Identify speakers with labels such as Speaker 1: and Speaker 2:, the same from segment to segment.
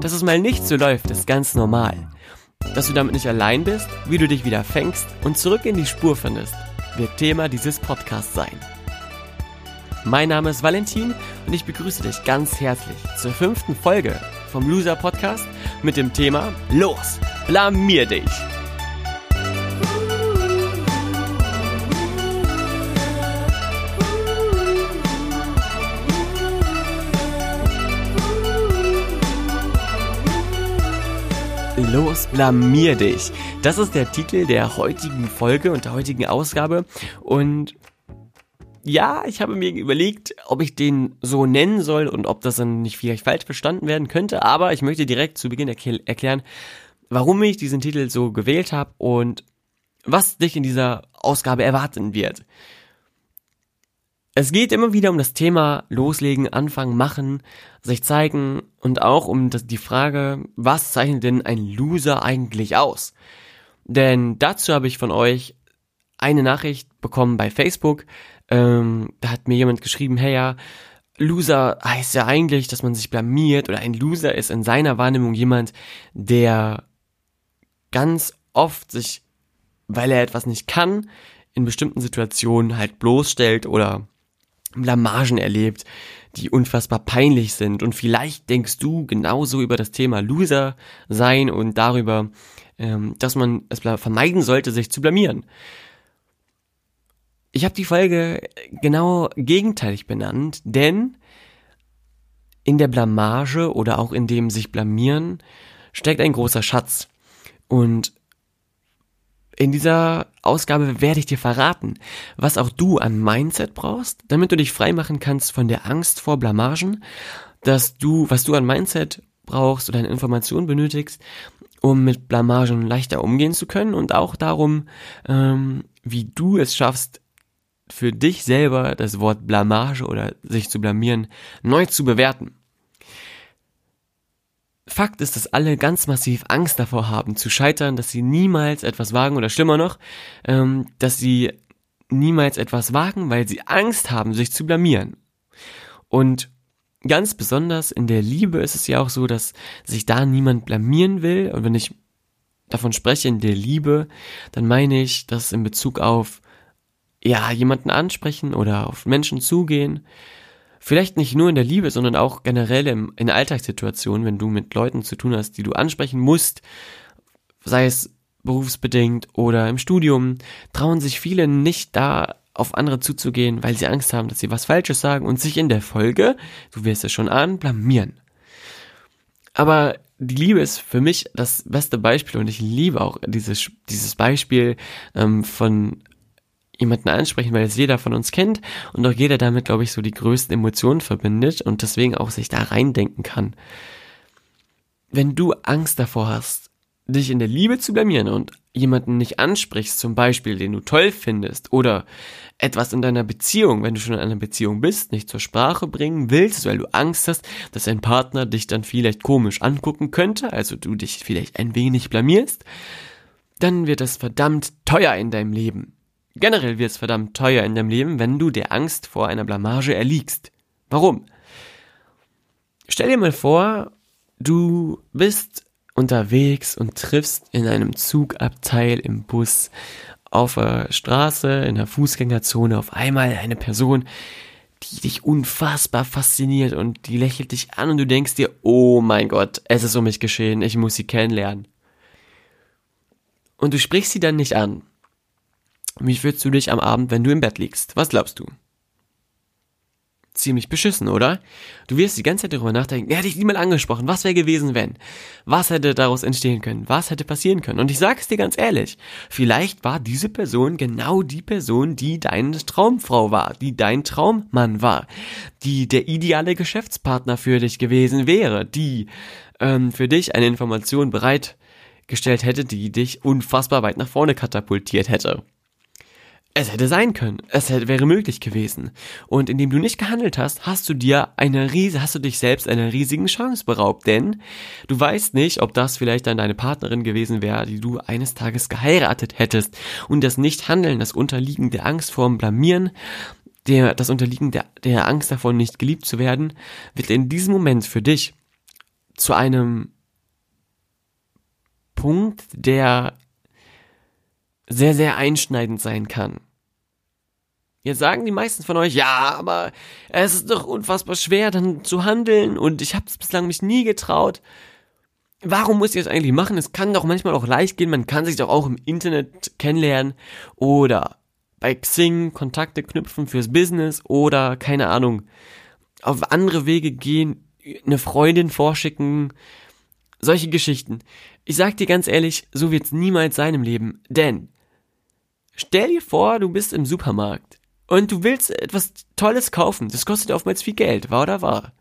Speaker 1: Dass es mal nicht so läuft, ist ganz normal. Dass du damit nicht allein bist, wie du dich wieder fängst und zurück in die Spur findest, wird Thema dieses Podcasts sein. Mein Name ist Valentin und ich begrüße dich ganz herzlich zur fünften Folge vom Loser Podcast mit dem Thema Los, blamier dich! Los, blamier dich. Das ist der Titel der heutigen Folge und der heutigen Ausgabe. Und ja, ich habe mir überlegt, ob ich den so nennen soll und ob das dann nicht vielleicht falsch verstanden werden könnte. Aber ich möchte direkt zu Beginn erklären, warum ich diesen Titel so gewählt habe und was dich in dieser Ausgabe erwarten wird. Es geht immer wieder um das Thema Loslegen, Anfangen, Machen, sich zeigen und auch um die Frage, was zeichnet denn ein Loser eigentlich aus? Denn dazu habe ich von euch eine Nachricht bekommen bei Facebook. Ähm, da hat mir jemand geschrieben, hey ja, Loser heißt ja eigentlich, dass man sich blamiert oder ein Loser ist in seiner Wahrnehmung jemand, der ganz oft sich, weil er etwas nicht kann, in bestimmten Situationen halt bloßstellt oder Blamagen erlebt, die unfassbar peinlich sind. Und vielleicht denkst du genauso über das Thema Loser sein und darüber, ähm, dass man es vermeiden sollte, sich zu blamieren. Ich habe die Folge genau gegenteilig benannt, denn in der Blamage oder auch in dem sich blamieren steckt ein großer Schatz. Und in dieser Ausgabe werde ich dir verraten, was auch du an Mindset brauchst, damit du dich freimachen kannst von der Angst vor Blamagen, dass du, was du an Mindset brauchst oder an Informationen benötigst, um mit Blamagen leichter umgehen zu können und auch darum, ähm, wie du es schaffst, für dich selber das Wort Blamage oder sich zu blamieren neu zu bewerten. Fakt ist, dass alle ganz massiv Angst davor haben zu scheitern, dass sie niemals etwas wagen oder schlimmer noch, ähm, dass sie niemals etwas wagen, weil sie Angst haben, sich zu blamieren. Und ganz besonders in der Liebe ist es ja auch so, dass sich da niemand blamieren will. Und wenn ich davon spreche in der Liebe, dann meine ich das in Bezug auf ja jemanden ansprechen oder auf Menschen zugehen Vielleicht nicht nur in der Liebe, sondern auch generell im, in Alltagssituationen, wenn du mit Leuten zu tun hast, die du ansprechen musst, sei es berufsbedingt oder im Studium, trauen sich viele nicht da auf andere zuzugehen, weil sie Angst haben, dass sie was Falsches sagen und sich in der Folge, du wirst es schon an, blamieren. Aber die Liebe ist für mich das beste Beispiel und ich liebe auch dieses, dieses Beispiel ähm, von jemanden ansprechen, weil es jeder von uns kennt und auch jeder damit, glaube ich, so die größten Emotionen verbindet und deswegen auch sich da reindenken kann. Wenn du Angst davor hast, dich in der Liebe zu blamieren und jemanden nicht ansprichst, zum Beispiel, den du toll findest, oder etwas in deiner Beziehung, wenn du schon in einer Beziehung bist, nicht zur Sprache bringen willst, weil du Angst hast, dass dein Partner dich dann vielleicht komisch angucken könnte, also du dich vielleicht ein wenig blamierst, dann wird es verdammt teuer in deinem Leben. Generell wird es verdammt teuer in deinem Leben, wenn du der Angst vor einer Blamage erliegst. Warum? Stell dir mal vor, du bist unterwegs und triffst in einem Zugabteil im Bus auf der Straße, in der Fußgängerzone auf einmal eine Person, die dich unfassbar fasziniert und die lächelt dich an und du denkst dir, oh mein Gott, es ist um mich geschehen, ich muss sie kennenlernen. Und du sprichst sie dann nicht an, wie fühlst du dich am Abend, wenn du im Bett liegst? Was glaubst du? ziemlich beschissen, oder? Du wirst die ganze Zeit darüber nachdenken, hätte ich niemand angesprochen, was wäre gewesen, wenn? Was hätte daraus entstehen können? Was hätte passieren können? Und ich sage es dir ganz ehrlich, vielleicht war diese Person genau die Person, die deine Traumfrau war, die dein Traummann war, die der ideale Geschäftspartner für dich gewesen wäre, die ähm, für dich eine Information bereitgestellt hätte, die dich unfassbar weit nach vorne katapultiert hätte. Es hätte sein können. Es hätte, wäre möglich gewesen. Und indem du nicht gehandelt hast, hast du dir eine riese, hast du dich selbst einer riesigen Chance beraubt. Denn du weißt nicht, ob das vielleicht dann deine Partnerin gewesen wäre, die du eines Tages geheiratet hättest. Und das Nicht-Handeln, das Unterliegen der Angst vorm Blamieren, der, das Unterliegen der, der Angst davon, nicht geliebt zu werden, wird in diesem Moment für dich zu einem Punkt, der sehr, sehr einschneidend sein kann. Jetzt sagen die meisten von euch, ja, aber es ist doch unfassbar schwer, dann zu handeln und ich habe es bislang mich nie getraut. Warum muss ich das eigentlich machen? Es kann doch manchmal auch leicht gehen, man kann sich doch auch im Internet kennenlernen oder bei Xing Kontakte knüpfen fürs Business oder keine Ahnung, auf andere Wege gehen, eine Freundin vorschicken, solche Geschichten. Ich sag dir ganz ehrlich, so wird's niemals sein im Leben, denn stell dir vor, du bist im Supermarkt und du willst etwas Tolles kaufen. Das kostet oftmals viel Geld, wahr oder wahr?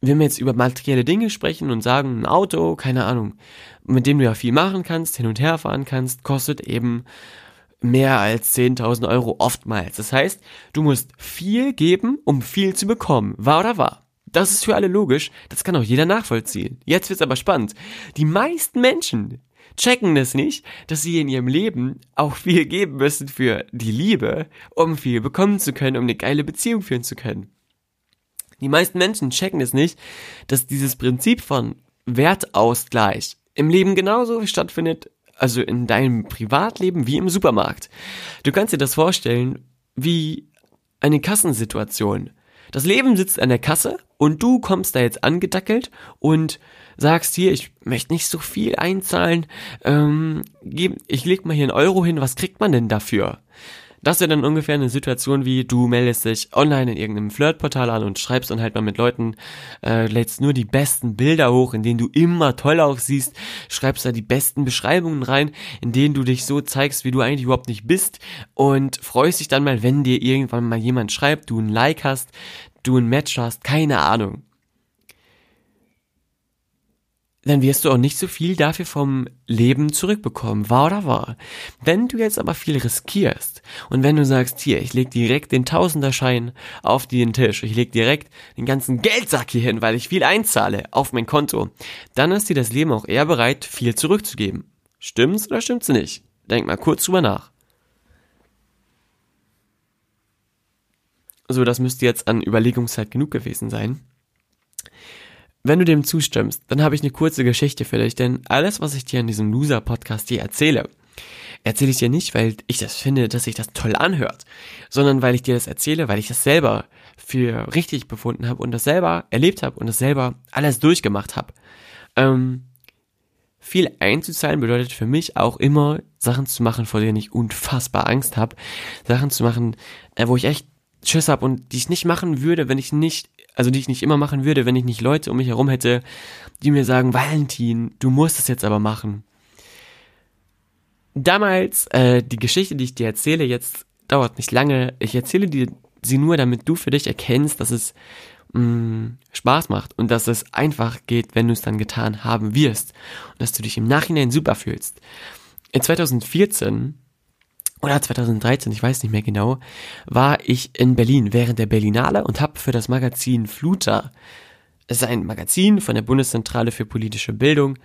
Speaker 1: Wenn wir jetzt über materielle Dinge sprechen und sagen, ein Auto, keine Ahnung, mit dem du ja viel machen kannst, hin und her fahren kannst, kostet eben mehr als 10.000 Euro oftmals. Das heißt, du musst viel geben, um viel zu bekommen. Wahr oder wahr? Das ist für alle logisch, das kann auch jeder nachvollziehen. Jetzt wird's aber spannend. Die meisten Menschen, checken es nicht, dass sie in ihrem Leben auch viel geben müssen für die Liebe, um viel bekommen zu können, um eine geile Beziehung führen zu können. Die meisten Menschen checken es nicht, dass dieses Prinzip von Wertausgleich im Leben genauso stattfindet, also in deinem Privatleben wie im Supermarkt. Du kannst dir das vorstellen wie eine Kassensituation. Das Leben sitzt an der Kasse und du kommst da jetzt angedackelt und sagst hier, ich möchte nicht so viel einzahlen, ähm, ich leg mal hier einen Euro hin, was kriegt man denn dafür? Das wäre dann ungefähr eine Situation wie, du meldest dich online in irgendeinem Flirtportal an und schreibst dann halt mal mit Leuten, äh, lädst nur die besten Bilder hoch, in denen du immer toll aussiehst, schreibst da die besten Beschreibungen rein, in denen du dich so zeigst, wie du eigentlich überhaupt nicht bist und freust dich dann mal, wenn dir irgendwann mal jemand schreibt, du ein Like hast, du ein Match hast, keine Ahnung dann wirst du auch nicht so viel dafür vom Leben zurückbekommen, wahr oder wahr. Wenn du jetzt aber viel riskierst und wenn du sagst, hier, ich leg direkt den Tausenderschein auf den Tisch, ich leg direkt den ganzen Geldsack hier hin, weil ich viel einzahle auf mein Konto, dann ist dir das Leben auch eher bereit, viel zurückzugeben. Stimmt's oder stimmt's nicht? Denk mal kurz drüber nach. So, das müsste jetzt an Überlegungszeit genug gewesen sein. Wenn du dem zustimmst, dann habe ich eine kurze Geschichte für dich, denn alles, was ich dir in diesem Loser-Podcast hier erzähle, erzähle ich dir nicht, weil ich das finde, dass sich das toll anhört, sondern weil ich dir das erzähle, weil ich das selber für richtig befunden habe und das selber erlebt habe und das selber alles durchgemacht habe. Ähm, viel einzuzahlen bedeutet für mich auch immer, Sachen zu machen, vor denen ich unfassbar Angst habe. Sachen zu machen, äh, wo ich echt Schiss habe und die ich nicht machen würde, wenn ich nicht also die ich nicht immer machen würde, wenn ich nicht Leute um mich herum hätte, die mir sagen, Valentin, du musst es jetzt aber machen. Damals, äh, die Geschichte, die ich dir erzähle, jetzt dauert nicht lange. Ich erzähle dir sie nur, damit du für dich erkennst, dass es mh, mm, Spaß macht und dass es einfach geht, wenn du es dann getan haben wirst und dass du dich im Nachhinein super fühlst. In 2014 oder 2013, ich weiß nicht mehr genau, war ich in Berlin während der Berlinale und habe für das Magazin Fluter, es ist ein Magazin von der Bundeszentrale für politische Bildung,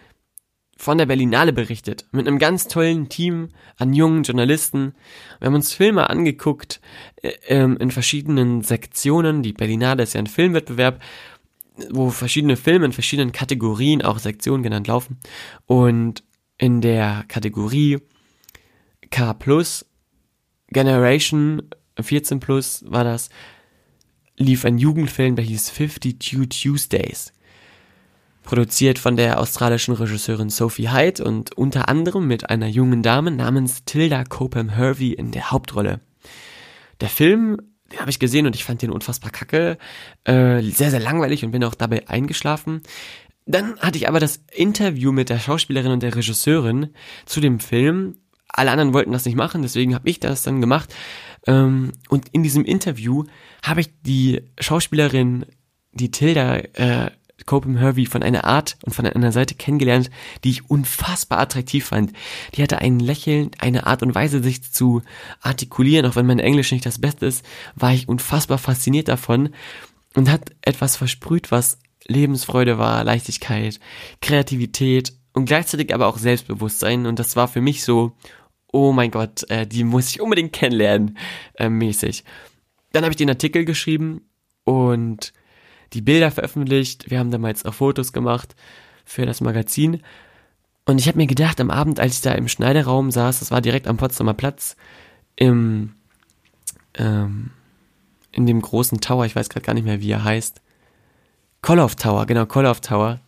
Speaker 1: von der Berlinale berichtet, mit einem ganz tollen Team an jungen Journalisten. Wir haben uns Filme angeguckt äh, ähm, in verschiedenen Sektionen. Die Berlinale ist ja ein Filmwettbewerb, wo verschiedene Filme in verschiedenen Kategorien, auch Sektionen genannt, laufen. Und in der Kategorie K Plus, Generation 14 Plus war das, lief ein Jugendfilm, der hieß 52 Tuesdays. Produziert von der australischen Regisseurin Sophie Hyde und unter anderem mit einer jungen Dame namens Tilda Copham Hervey in der Hauptrolle. Der Film den habe ich gesehen und ich fand den unfassbar kacke, äh, sehr, sehr langweilig und bin auch dabei eingeschlafen. Dann hatte ich aber das Interview mit der Schauspielerin und der Regisseurin zu dem Film. Alle anderen wollten das nicht machen, deswegen habe ich das dann gemacht. Ähm, und in diesem Interview habe ich die Schauspielerin, die Tilda äh, Copen Hervey von einer Art und von einer Seite kennengelernt, die ich unfassbar attraktiv fand. Die hatte ein Lächeln, eine Art und Weise, sich zu artikulieren, auch wenn mein Englisch nicht das Beste ist, war ich unfassbar fasziniert davon und hat etwas versprüht, was Lebensfreude war, Leichtigkeit, Kreativität und gleichzeitig aber auch Selbstbewusstsein. Und das war für mich so, oh mein Gott, äh, die muss ich unbedingt kennenlernen, äh, mäßig. Dann habe ich den Artikel geschrieben und die Bilder veröffentlicht. Wir haben damals auch Fotos gemacht für das Magazin. Und ich habe mir gedacht, am Abend, als ich da im Schneideraum saß, das war direkt am Potsdamer Platz, im, ähm, in dem großen Tower, ich weiß gerade gar nicht mehr, wie er heißt, Kolloff Tower, genau, Kolloff Tower.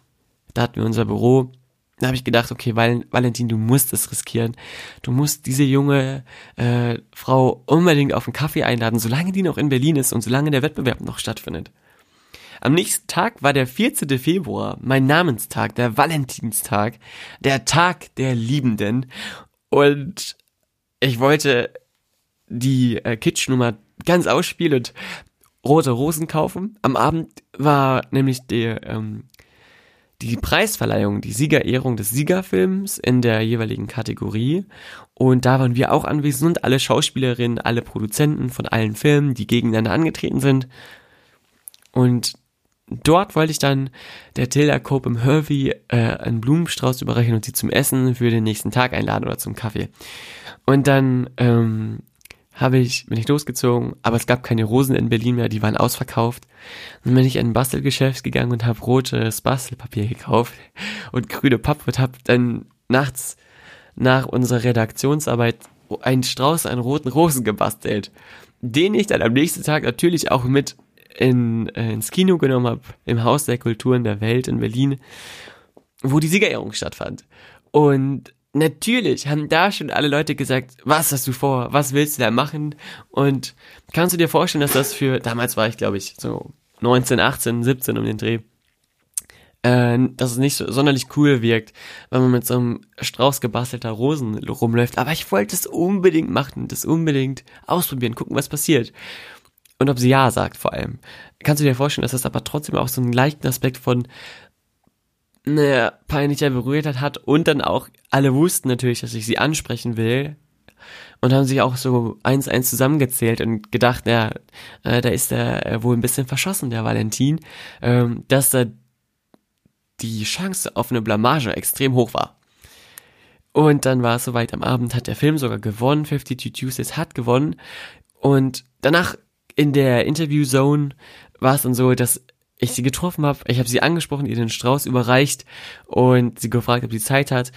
Speaker 1: Da hatten wir unser Büro. Da habe ich gedacht, okay, Val Valentin, du musst es riskieren. Du musst diese junge äh, Frau unbedingt auf einen Kaffee einladen, solange die noch in Berlin ist und solange der Wettbewerb noch stattfindet. Am nächsten Tag war der 14. Februar, mein Namenstag, der Valentinstag, der Tag der Liebenden. Und ich wollte die äh, Kitschnummer ganz ausspielen und rote Rosen kaufen. Am Abend war nämlich die, ähm, die Preisverleihung, die Siegerehrung des Siegerfilms in der jeweiligen Kategorie. Und da waren wir auch anwesend und alle Schauspielerinnen, alle Produzenten von allen Filmen, die gegeneinander angetreten sind. Und dort wollte ich dann der Tilda Cope im Hervey äh, einen Blumenstrauß überreichen und sie zum Essen für den nächsten Tag einladen oder zum Kaffee. Und dann ähm, habe ich, bin ich losgezogen, aber es gab keine Rosen in Berlin mehr, die waren ausverkauft. Dann bin ich in ein Bastelgeschäft gegangen und habe rotes Bastelpapier gekauft und grüne Pappe und habe dann nachts nach unserer Redaktionsarbeit einen Strauß an roten Rosen gebastelt, den ich dann am nächsten Tag natürlich auch mit in, äh, ins Kino genommen habe, im Haus der Kulturen der Welt in Berlin, wo die Siegerehrung stattfand. Und natürlich haben da schon alle Leute gesagt, was hast du vor, was willst du da machen? Und kannst du dir vorstellen, dass das für, damals war ich glaube ich so 19, 18, 17 um den Dreh, äh, dass es nicht so sonderlich cool wirkt, wenn man mit so einem Strauß gebastelter Rosen rumläuft. Aber ich wollte es unbedingt machen, das unbedingt ausprobieren, gucken, was passiert und ob sie ja sagt vor allem. Kannst du dir vorstellen, dass das aber trotzdem auch so einen leichten Aspekt von ne, peinlicher Berührtheit hat und dann auch alle wussten natürlich, dass ich sie ansprechen will und haben sich auch so eins eins zusammengezählt und gedacht, ja, äh, da ist er äh, wohl ein bisschen verschossen, der Valentin, ähm, dass da die Chance auf eine Blamage extrem hoch war. Und dann war es soweit am Abend, hat der Film sogar gewonnen, 52 Tuesdays hat gewonnen und danach in der Interview-Zone war es dann so, dass ich sie getroffen habe, ich habe sie angesprochen, ihr den Strauß überreicht und sie gefragt, ob sie Zeit hat.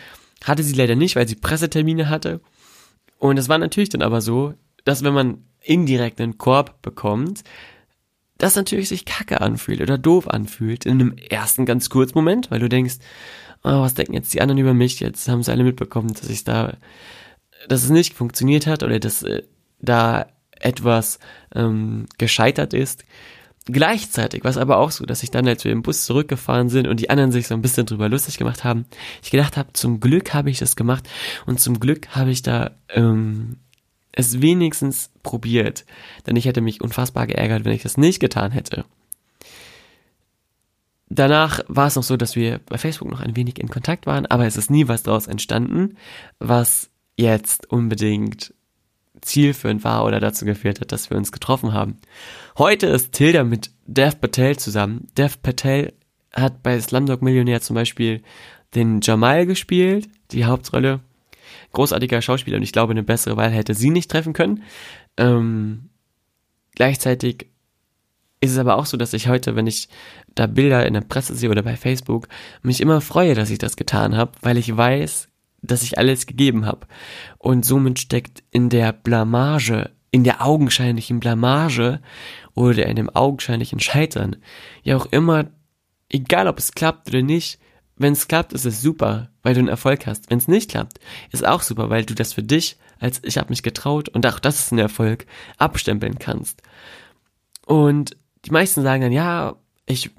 Speaker 1: Hatte sie leider nicht, weil sie Pressetermine hatte. Und es war natürlich dann aber so, dass wenn man indirekt einen Korb bekommt, das natürlich sich kacke anfühlt oder doof anfühlt in einem ersten ganz kurzen Moment, weil du denkst, oh, was denken jetzt die anderen über mich? Jetzt haben sie alle mitbekommen, dass ich da, dass es nicht funktioniert hat oder dass äh, da etwas ähm, gescheitert ist. Gleichzeitig war es aber auch so, dass ich dann, als wir im Bus zurückgefahren sind und die anderen sich so ein bisschen drüber lustig gemacht haben, ich gedacht habe, zum Glück habe ich das gemacht und zum Glück habe ich da ähm, es wenigstens probiert, denn ich hätte mich unfassbar geärgert, wenn ich das nicht getan hätte. Danach war es noch so, dass wir bei Facebook noch ein wenig in Kontakt waren, aber es ist nie was daraus entstanden, was jetzt unbedingt zielführend war oder dazu geführt hat, dass wir uns getroffen haben. Heute ist Tilda mit Dev Patel zusammen. Dev Patel hat bei Slumdog Millionär zum Beispiel den Jamal gespielt, die Hauptrolle. Großartiger Schauspieler und ich glaube, eine bessere Wahl hätte sie nicht treffen können. Ähm, gleichzeitig ist es aber auch so, dass ich heute, wenn ich da Bilder in der Presse sehe oder bei Facebook, mich immer freue, dass ich das getan habe, weil ich weiß, dass ich alles gegeben habe. Und somit steckt in der Blamage, in der augenscheinlichen Blamage oder in dem augenscheinlichen Scheitern ja auch immer, egal ob es klappt oder nicht, wenn es klappt, ist es super, weil du einen Erfolg hast. Wenn es nicht klappt, ist auch super, weil du das für dich als ich habe mich getraut und auch das ist ein Erfolg abstempeln kannst. Und die meisten sagen dann, ja, ich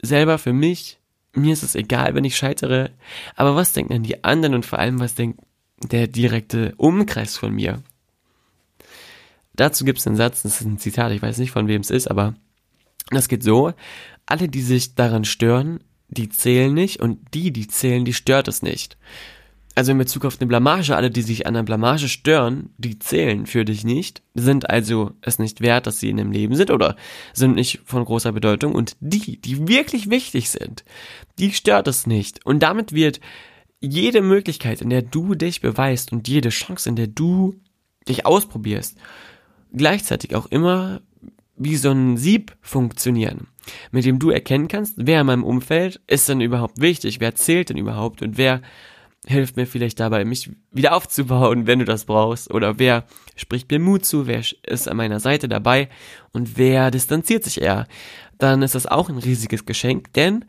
Speaker 1: selber für mich, mir ist es egal, wenn ich scheitere, aber was denken dann die anderen und vor allem, was denkt der direkte Umkreis von mir? Dazu gibt es einen Satz, das ist ein Zitat, ich weiß nicht von wem es ist, aber das geht so, alle, die sich daran stören, die zählen nicht und die, die zählen, die stört es nicht. Also in Bezug auf eine Blamage, alle, die sich an der Blamage stören, die zählen für dich nicht, sind also es nicht wert, dass sie in dem Leben sind oder sind nicht von großer Bedeutung und die, die wirklich wichtig sind, die stört es nicht. Und damit wird jede Möglichkeit, in der du dich beweist und jede Chance, in der du dich ausprobierst, gleichzeitig auch immer wie so ein Sieb funktionieren, mit dem du erkennen kannst, wer in meinem Umfeld ist denn überhaupt wichtig, wer zählt denn überhaupt und wer hilft mir vielleicht dabei, mich wieder aufzubauen, wenn du das brauchst, oder wer spricht mir Mut zu, wer ist an meiner Seite dabei und wer distanziert sich eher, dann ist das auch ein riesiges Geschenk, denn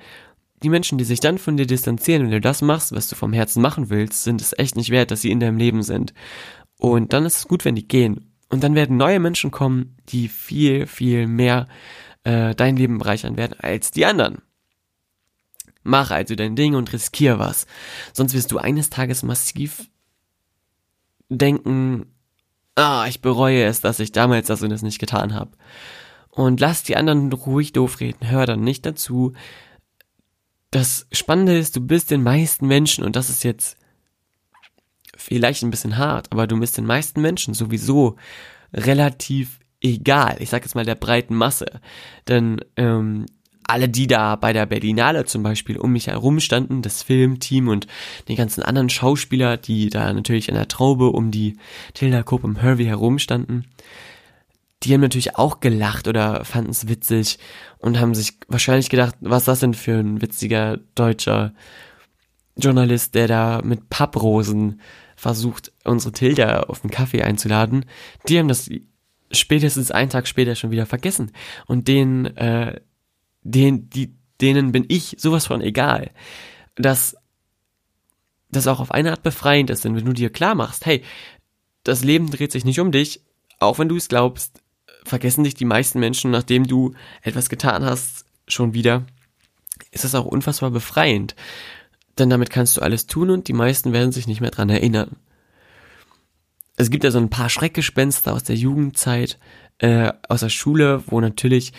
Speaker 1: die Menschen, die sich dann von dir distanzieren, wenn du das machst, was du vom Herzen machen willst, sind es echt nicht wert, dass sie in deinem Leben sind. Und dann ist es gut, wenn die gehen. Und dann werden neue Menschen kommen, die viel, viel mehr äh, dein Leben bereichern werden als die anderen. Mach also dein Ding und riskier was. Sonst wirst du eines Tages massiv denken, ah, ich bereue es, dass ich damals das und das nicht getan habe. Und lass die anderen ruhig doof reden, hör dann nicht dazu. Das Spannende ist, du bist den meisten Menschen, und das ist jetzt vielleicht ein bisschen hart, aber du bist den meisten Menschen sowieso relativ egal. Ich sag jetzt mal der breiten Masse. Denn ähm, alle, die da bei der Berlinale zum Beispiel um mich herum standen, das Filmteam und die ganzen anderen Schauspieler, die da natürlich in der Traube um die Tilda Cope und Hervey herum standen, die haben natürlich auch gelacht oder fanden es witzig und haben sich wahrscheinlich gedacht, was das denn für ein witziger deutscher Journalist, der da mit Papprosen versucht, unsere Tilda auf den Kaffee einzuladen. Die haben das spätestens einen Tag später schon wieder vergessen. Und den, äh, den, die, denen bin ich sowas von egal. Dass das auch auf eine Art befreiend ist, denn wenn du dir klar machst, hey, das Leben dreht sich nicht um dich, auch wenn du es glaubst, vergessen dich die meisten Menschen, nachdem du etwas getan hast, schon wieder, ist das auch unfassbar befreiend. Denn damit kannst du alles tun und die meisten werden sich nicht mehr dran erinnern. Es gibt ja so ein paar Schreckgespenster aus der Jugendzeit, äh, aus der Schule, wo natürlich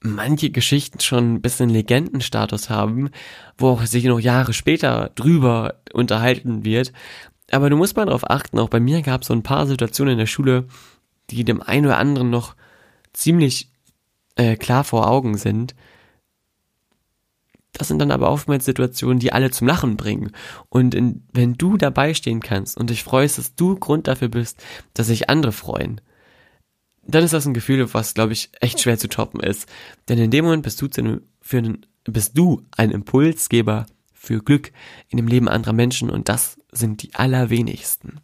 Speaker 1: manche Geschichten schon ein bisschen Legendenstatus haben, wo auch sich noch Jahre später drüber unterhalten wird. Aber du musst mal darauf achten, auch bei mir gab es so ein paar Situationen in der Schule, die dem einen oder anderen noch ziemlich äh, klar vor Augen sind. Das sind dann aber oftmals Situationen, die alle zum Lachen bringen. Und in, wenn du dabei stehen kannst und dich freust, dass du Grund dafür bist, dass sich andere freuen, dann ist das ein Gefühl, was, glaube ich, echt schwer zu toppen ist. Denn in dem Moment bist du, zu für einen, bist du ein Impulsgeber für Glück in dem Leben anderer Menschen und das sind die allerwenigsten.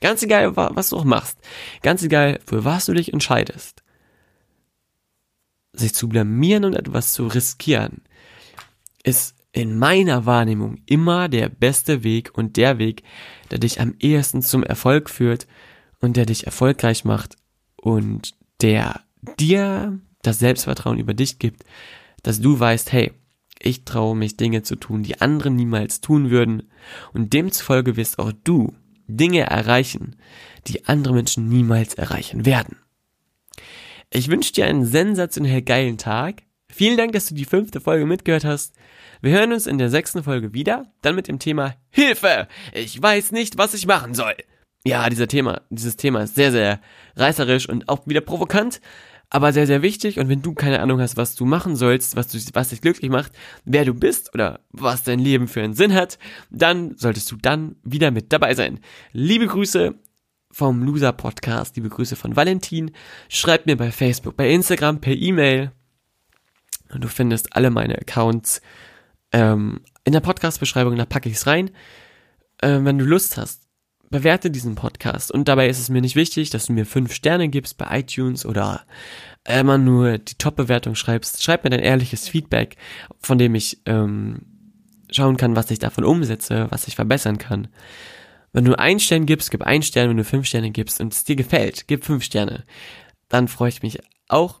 Speaker 1: Ganz egal, was du auch machst. Ganz egal, für was du dich entscheidest. Sich zu blamieren und etwas zu riskieren, ist in meiner Wahrnehmung immer der beste Weg und der Weg, der dich am ehesten zum Erfolg führt und der dich erfolgreich macht und der dir das Selbstvertrauen über dich gibt, dass du weißt, hey, ich traue mich Dinge zu tun, die andere niemals tun würden und demzufolge wirst auch du Dinge erreichen, die andere Menschen niemals erreichen werden. Ich wünsche dir einen sensationell geilen Tag. Vielen Dank, dass du die fünfte Folge mitgehört hast. Wir hören uns in der sechsten Folge wieder, dann mit dem Thema Hilfe! Ich weiß nicht, was ich machen soll ja, dieser Thema, dieses Thema ist sehr, sehr reißerisch und auch wieder provokant, aber sehr, sehr wichtig. Und wenn du keine Ahnung hast, was du machen sollst, was, du, was dich glücklich macht, wer du bist oder was dein Leben für einen Sinn hat, dann solltest du dann wieder mit dabei sein. Liebe Grüße vom Loser Podcast, liebe Grüße von Valentin. Schreib mir bei Facebook, bei Instagram, per E-Mail. Und du findest alle meine Accounts ähm, in der Podcast-Beschreibung, da packe ich es rein. Äh, wenn du Lust hast, bewerte diesen Podcast. Und dabei ist es mir nicht wichtig, dass du mir fünf Sterne gibst bei iTunes oder immer nur die Top-Bewertung schreibst. Schreib mir dein ehrliches Feedback, von dem ich ähm, schauen kann, was ich davon umsetze, was ich verbessern kann. Wenn du einen Stern gibst, gib einen Stern, wenn du fünf Sterne gibst und es dir gefällt, gib fünf Sterne. Dann freue ich mich auch.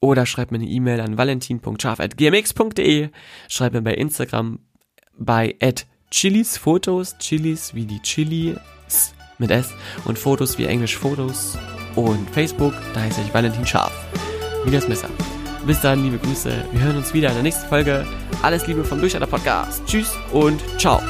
Speaker 1: Oder schreib mir eine E-Mail an valentin.scharf.gmx.de. Schreib mir bei Instagram bei chilis Fotos, Chilis wie die Chili mit S und Fotos wie Englisch Fotos und Facebook, da heiße ich Valentin Scharf. Wie das Messer. Bis dann, liebe Grüße. Wir hören uns wieder in der nächsten Folge. Alles Liebe vom Durchstarter Podcast. Tschüss und ciao.